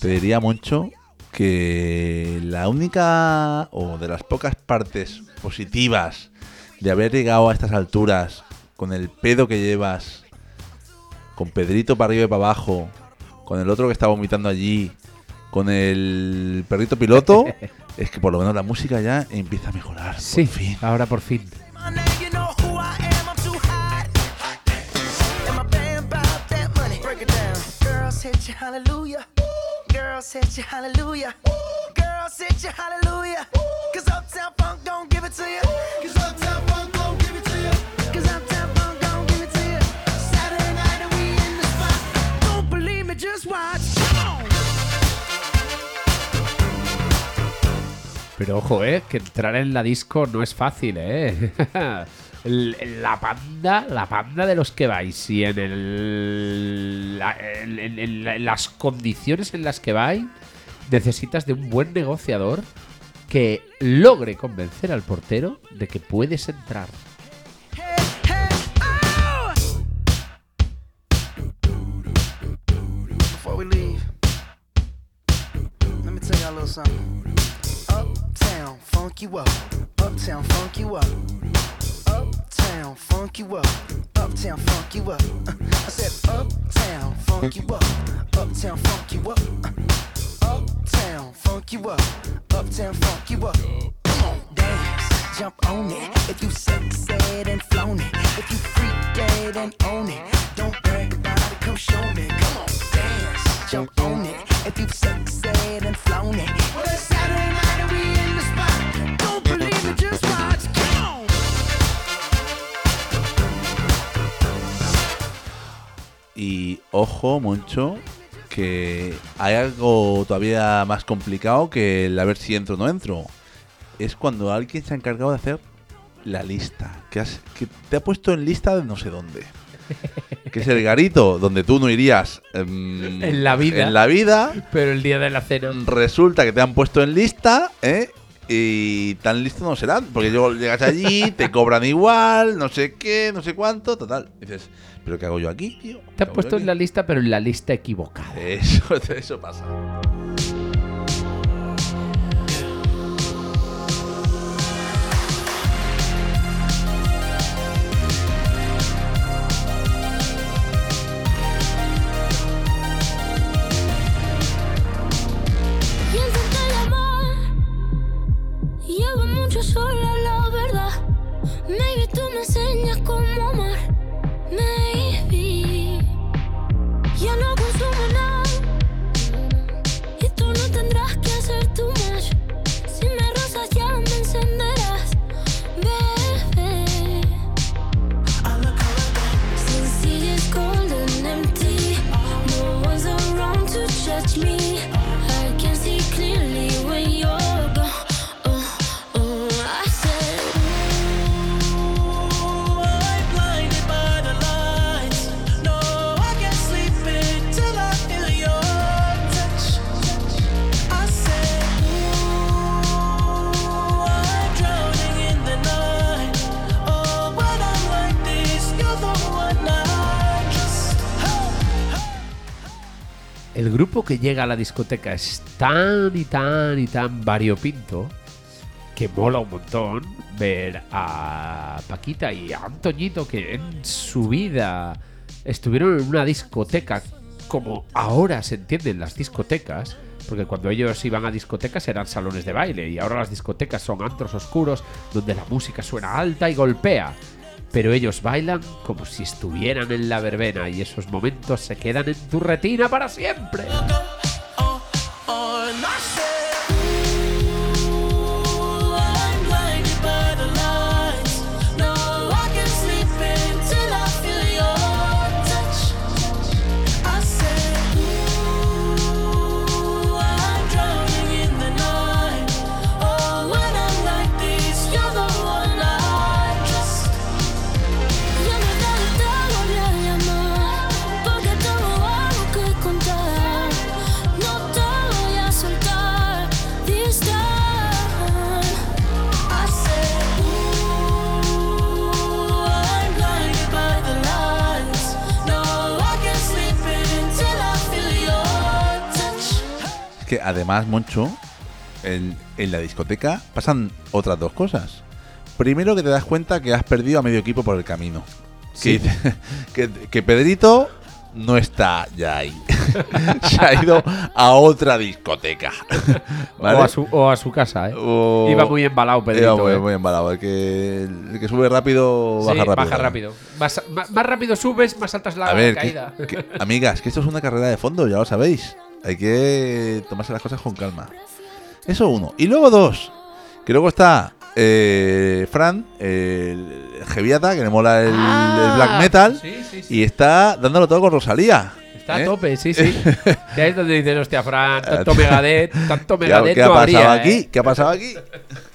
Te diría mucho que la única o de las pocas partes positivas de haber llegado a estas alturas con el pedo que llevas, con Pedrito para arriba y para abajo, con el otro que está vomitando allí, con el perrito piloto, [laughs] es que por lo menos la música ya empieza a mejorar. por Sí, fin. ahora por fin. My name, you hallelujah. Hallelujah. Girls hit you, hallelujah. Cause Uptown Funk don't give it to you. Cause Uptown Funk don't give it to you. Cause Uptown Funk don't give it to you. Saturday night and we in the spot. Don't believe me, just watch. Pero ojo, eh, que entrar en la disco no es fácil, eh. [laughs] la panda, la panda de los que vais y en, el, las condiciones en las que vais, necesitas de un buen negociador que logre convencer al portero de que puedes entrar. Uptown. Uptown, funk you up. Uptown, funk you up. Uh, I said, Uptown, funk you up. Uptown, funk you up. Uh, Uptown, funk you up. Uptown, funk you up. Come on, dance, jump on it. If you succeed and flown it. If you freak dead and own it. Don't brag about it, come show me. Come on, dance, jump on it. If you've succeeded and flown it. Well, it's Saturday night and we Y ojo, Moncho, que hay algo todavía más complicado que el a ver si entro o no entro. Es cuando alguien se ha encargado de hacer la lista. Que, has- que te ha puesto en lista de no sé dónde. Que es el garito donde tú no irías em, En la vida. En la vida. Pero el día de la cena. Resulta que te han puesto en lista, ¿eh? Y tan listo no serán, porque luego llegas allí, te cobran igual, no sé qué, no sé cuánto, total. Dices, ¿pero qué hago yo aquí, tío? Te ¿Qué han puesto en la lista, pero en la lista equivocada. Eso, [laughs] eso pasa. Llevo mucho sola la verdad Maybe tú me enseñas cómo amar que llega a la discoteca es tan y tan y tan variopinto que mola un montón ver a Paquita y a Antoñito que en su vida estuvieron en una discoteca como ahora se entienden las discotecas. Porque cuando ellos iban a discotecas eran salones de baile y ahora las discotecas son antros oscuros donde la música suena alta y golpea. Pero ellos bailan como si estuvieran en la verbena y esos momentos se quedan en tu retina para siempre. Que además, Moncho, en, en la discoteca pasan otras dos cosas. Primero que te das cuenta que has perdido a medio equipo por el camino. Sí. Que, [laughs] que, que Pedrito no está ya ahí. [laughs] Se ha ido a otra discoteca. [laughs] ¿Vale? O, a su, o a su casa, ¿eh? O- Iba muy embalado, Pedrito. Iba muy, ¿eh? muy embalado. El que, el que sube rápido, Sí, baja rápido. baja rápido. Más, rápido subes, más alta es la A ver, que- caída. que- amigas, que esto es una carrera de fondo, ya lo sabéis. Hay que tomarse las cosas con calma. Eso uno. Y luego dos. Que luego está eh, Fran, el Geviata, que le mola el, Ah, el black metal. sí, sí, sí. Y está dándolo todo con Rosalía. Está a ¿eh? tope, sí, sí. [laughs] Ya es donde dices, hostia, Fran, tanto [laughs] Megadeth, tanto ¿Qué, ha- Megadeth qué ha no pasado habría, aquí? ¿eh? ¿Qué ha pasado aquí? [laughs]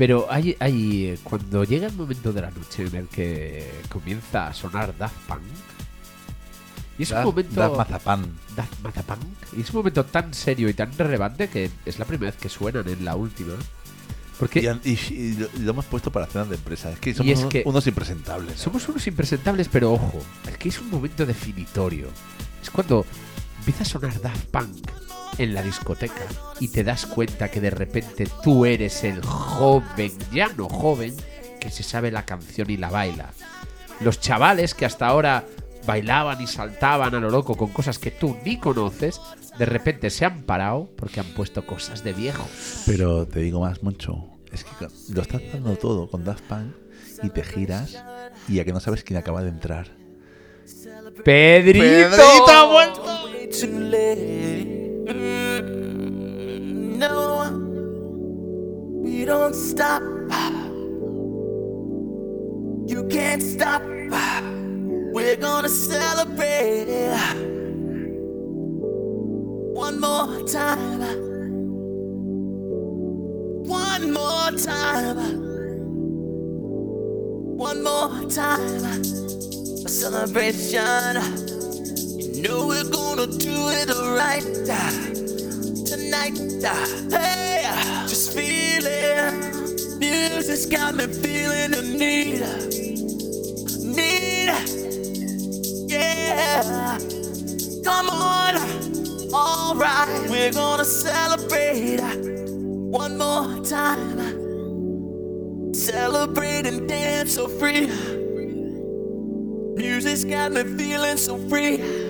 Pero hay, hay cuando llega el momento de la noche en el que comienza a sonar Daft Punk, y es Das- un momento das mazapán. Daft Mazapunk, y es un momento tan serio y tan relevante que es la primera vez que suenan en la última. Porque Y, han- y- y lo, hemos puesto para cenas de empresa. Es que somos es unos, que- unos impresentables. somos unos impresentables, pero ojo, es que es un momento definitorio. Es cuando empieza a sonar Daft Punk en la discoteca y te das cuenta que de repente tú eres el joven, ya no joven, que se sabe la canción y la baila. Los chavales que hasta ahora bailaban y saltaban a lo loco con cosas que tú ni conoces, de repente se han parado porque han puesto cosas de viejos. Pero te digo más, mucho. Es que lo estás dando todo con Daft Punk y te giras y a que no sabes quién acaba de entrar. ¡Pedrito! ¡Pedrito ha vuelto! way too late. No, we don't stop. You can't stop. We're gonna celebrate one more time. One more time. One more time. A celebration. Know we're gonna do it right uh, tonight. uh, Hey, uh, just feel it. Music's got me feeling the need. Need. Yeah. Come on. Alright, we're gonna celebrate one more time. Celebrate and dance so free. Music's got me feeling so free.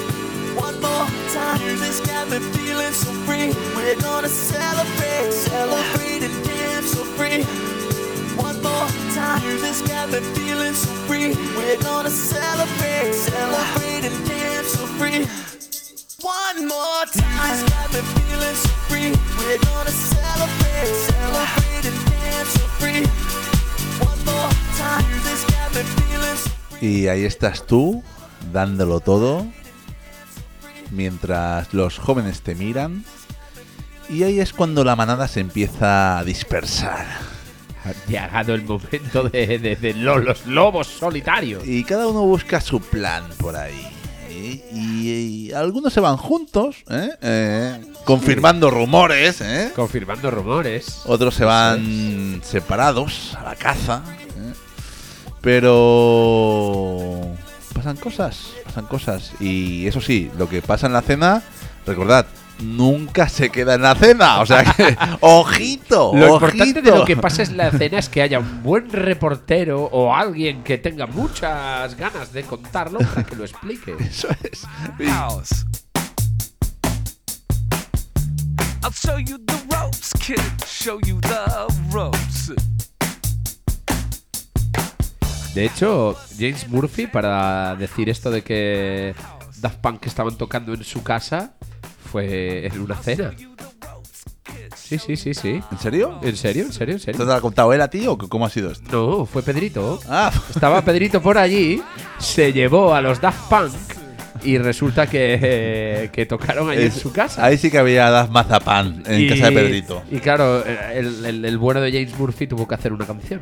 More time. Music's got me feeling so free. We're gonna celebrate, celebrate and dance so free. One more time. Music's got me feeling so free. We're gonna celebrate, celebrate and dance so free. One more time. Music's got me feeling so free. We're gonna celebrate, celebrate and dance so free. One more time. Music's got me feeling so Y ahí estás tú, dándolo todo, mientras los jóvenes te miran. Y ahí es cuando la manada se empieza a dispersar. Ha llegado el momento de, de- de lo- los lobos solitarios. Y cada uno busca su plan por ahí. Y, y- y algunos se van juntos, ¿eh? Eh, confirmando rumores, ¿eh? Confirmando rumores. Otros se van separados a la caza. ¿eh? Pero pasan cosas, pasan cosas. Y eso sí, lo que pasa en la cena, recordad, nunca se queda en la cena. O sea que, [laughs] ojito, Lo importante de lo que pasa en la cena es que haya un buen reportero o alguien que tenga muchas ganas de contarlo para que lo explique. [laughs] Eso es. house. I'll show you the ropes, kid. Show you the ropes. De hecho, James Murphy, para decir esto de que Daft Punk estaban tocando en su casa, fue en una cena. Sí, sí, sí, sí. ¿En serio? ¿En serio? ¿En serio? ¿En ¿Esto te serio? lo ha contado él a ti o cómo ha sido esto? No, fue Pedrito. Ah, Estaba Pedrito por allí, se llevó a los Daft Punk y resulta que, que tocaron allí en su casa. Ahí sí que había das mazapán en Y- casa de Pedrito. Y claro, el, el- el bueno de James Murphy tuvo que hacer una canción.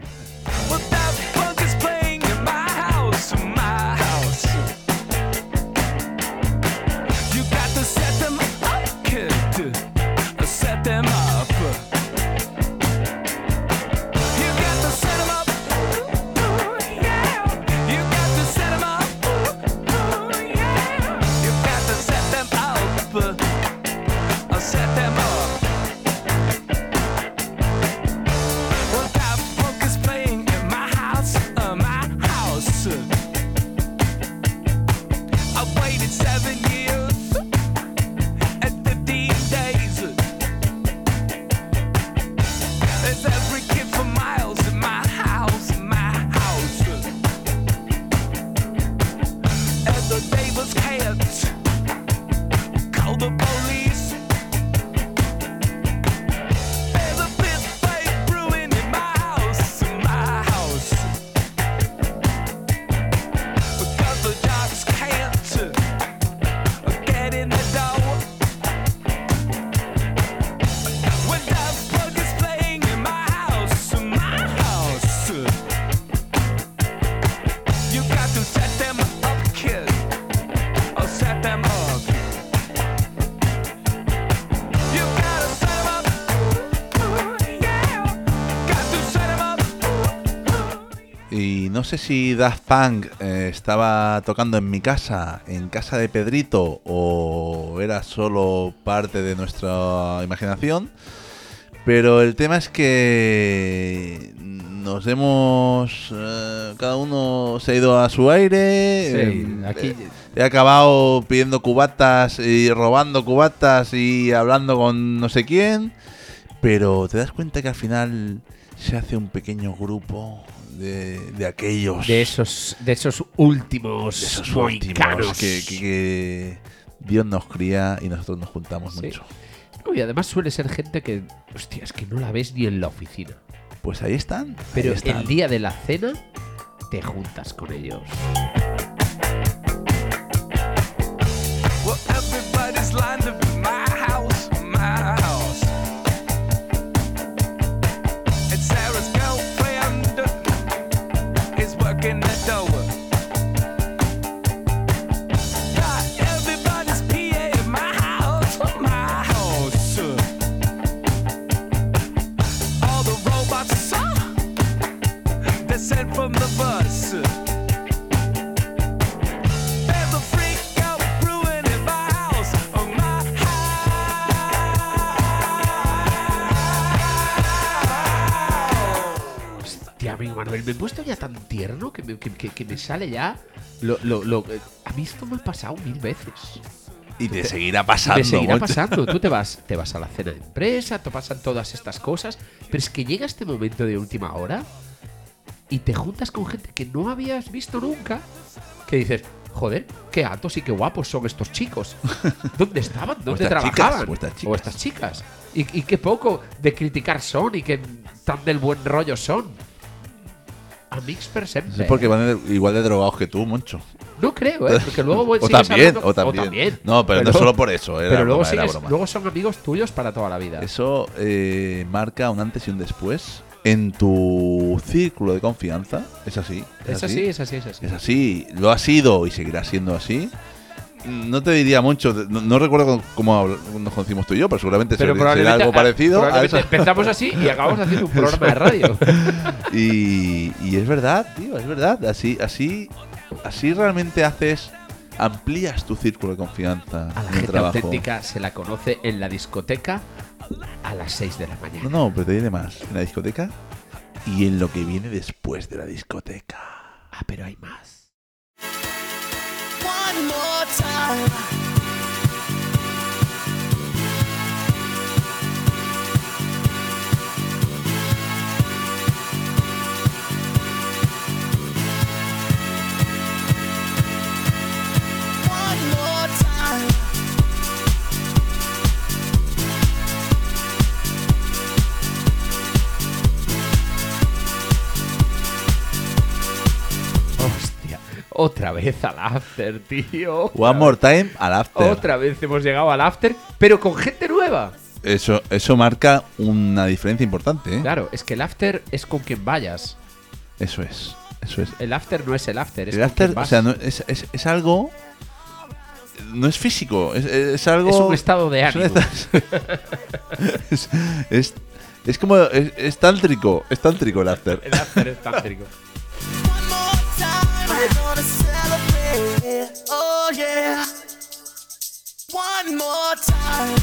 Sé si Daft Punk eh, estaba tocando en mi casa, en casa de Pedrito, o era solo parte de nuestra imaginación. Pero el tema es que nos hemos... eh, cada uno se ha ido a su aire. Sí, eh, aquí- He acabado pidiendo cubatas y robando cubatas y hablando con no sé quién. Pero te das cuenta que al final se hace un pequeño grupo de, de aquellos. De esos, de esos últimos, de esos últimos que, que- que Dios nos cría y nosotros nos juntamos Sí. mucho. No, y además suele ser gente que, hostia, es que no la ves ni en la oficina. Pues ahí están. Pero ahí están. el día de la cena te juntas con ellos. Well, amigo Manuel, me he puesto ya tan tierno que me, que, que- que me sale ya. Lo, lo, lo- a mí esto me ha pasado mil veces. Y te seguirá pasando. Me seguirá Moncho. pasando. Tú te [laughs] vas, te vas a la cena de empresa, te pasan todas estas cosas. Pero es que llega este momento de última hora y te juntas con gente que no habías visto nunca. Que dices, joder, qué altos y qué guapos son estos chicos. [laughs] ¿Dónde estaban? ¿Dónde chicas, trabajaban? o estas chicas. O estas chicas. Y, y qué poco de criticar son y qué tan del buen rollo son. Amix per No sempre. sé por qué van igual de drogados que tú, Moncho. No creo, ¿eh? Porque luego [laughs] O también, hablando- o también. No, pero no solo por eso, era pero luego, broma, era sigues- broma. luego son amigos tuyos para toda la vida. Eso eh, marca un antes y un después en tu círculo de confianza. Es así. Es así, es así, es así. Es así, lo ha sido y seguirá siendo así. No te diría mucho, no, no recuerdo cómo nos conocimos tú y yo, pero seguramente Pero será- algo ah, parecido. a eso. empezamos así y acabamos haciendo un programa de radio. [laughs] Y, y es verdad, tío, es verdad. Así, así, así realmente haces, amplías tu círculo de confianza A la gente trabajo. auténtica se la conoce en la discoteca a las 6 de la No, mañana. no, pero te diré más. En la discoteca y en lo que viene después de la discoteca. Ah, pero hay más. One more time. Otra vez al after, tío. One more time al after. Otra vez hemos llegado al after, pero con gente nueva. Eso, eso marca una diferencia importante, ¿eh? Claro, es que el after es con quien vayas. Eso es, eso es. El after no es el after, es El con after, quien o sea, no- es, es- es algo. No es físico, es, es algo. Es un estado de ánimo. [laughs] es, es, es como. Es, es tántrico, es tántrico el after. El after es tántrico. [laughs] We're gonna celebrate. Oh yeah. One more time.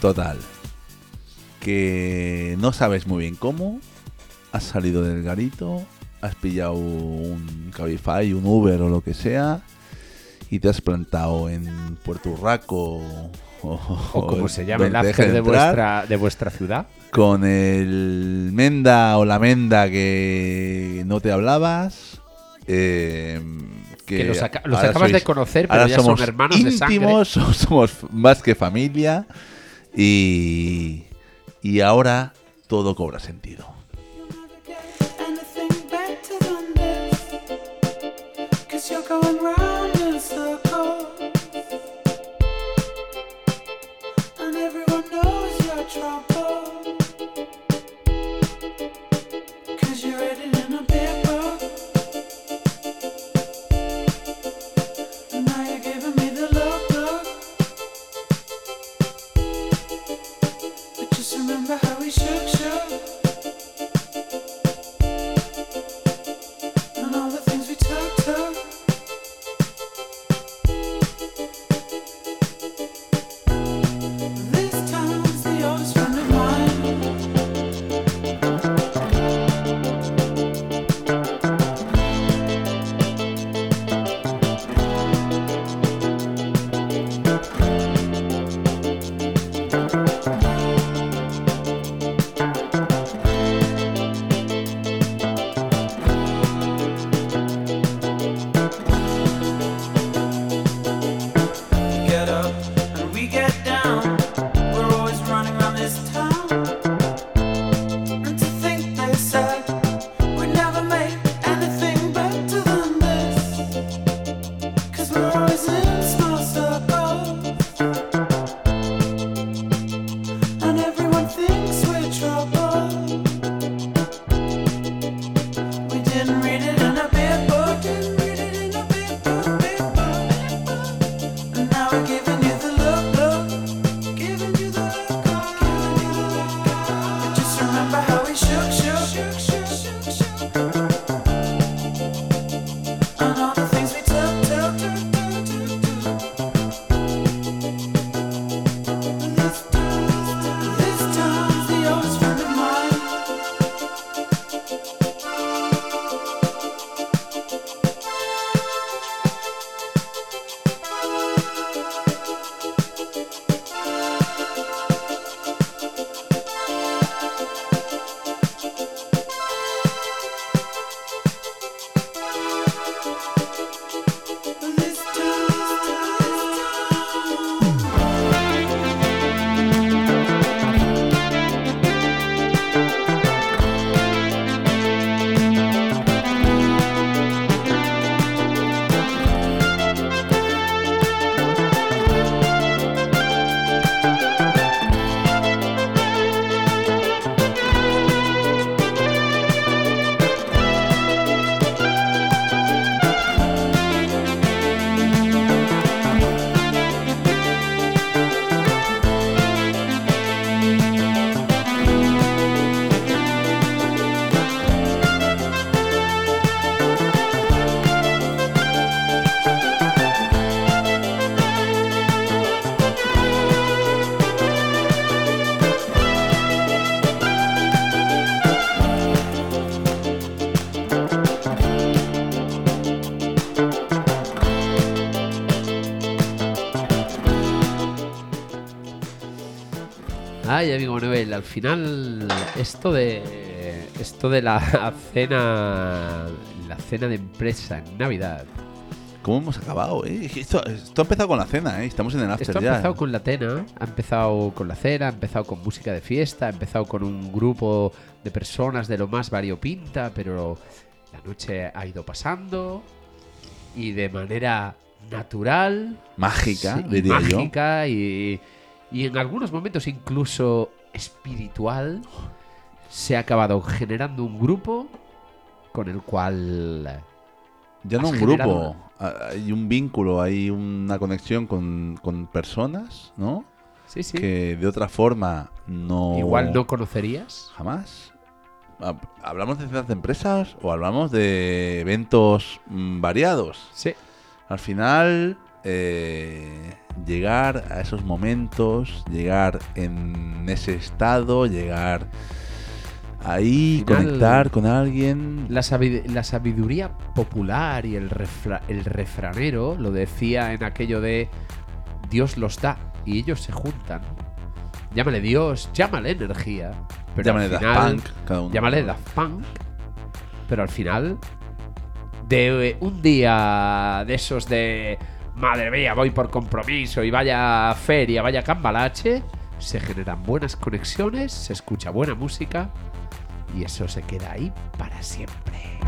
Total. Que no sabes muy bien cómo. Has salido del garito. Has pillado un Cabify, un Uber o lo que sea. Y te has plantado en Puerto Urraco. O, O como se llame el after de vuestra, de vuestra ciudad. Con el Menda o la Menda que no te hablabas. eh, Que los, aca- los ahora acabas de conocer, pero ya son somos hermanos de sangre. íntimos, so- [laughs] somos más que familia y, y ahora todo cobra sentido. Al final esto de esto de la [laughs] cena la cena de empresa en Navidad. ¿Cómo hemos acabado, eh? Esto, esto ha empezado con la cena, eh. Estamos en el after Esto ha ya. empezado con la cena, ha empezado con la cena, ha empezado con música de fiesta, ha empezado con un grupo de personas de lo más variopinta, pero la noche ha ido pasando y de manera natural, Mágica, sí, diría yo. mágica y, y en algunos momentos incluso espiritual, se ha acabado generando un grupo con el cual Ya no un grupo, a- hay un vínculo, hay una conexión con, con personas, ¿no? Sí, sí. Que de otra forma no... igual no conocerías. Jamás. Hab- ¿Hablamos de cenas de empresas o hablamos de eventos mm, variados? Sí. Al final, eh, llegar a esos momentos, llegar en ese estado, llegar ahí, final- conectar con alguien. La, sabi- la sabiduría popular y el, refra- el refranero lo decía en aquello de Dios los da y ellos se juntan. Llámale Dios, llámale energía. Pero Llámale al Daft final- Punk, cada uno. Llámale Daft Punk. Pero al final, de un día de esos de madre mía, voy por compromiso y vaya feria, vaya cambalache, se generan buenas conexiones, se escucha buena música y eso se queda ahí para siempre.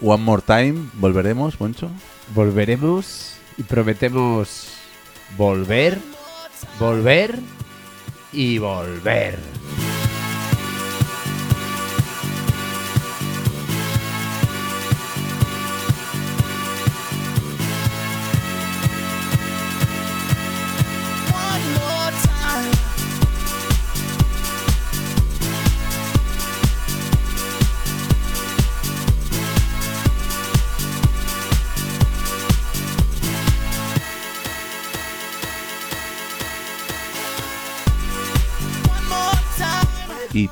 One more time, volveremos, Moncho. Volveremos y prometemos volver, volver y volver.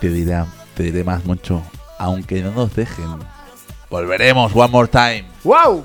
Te dirá, te diré más, Moncho, aunque no nos dejen, volveremos one more time. ¡Wow!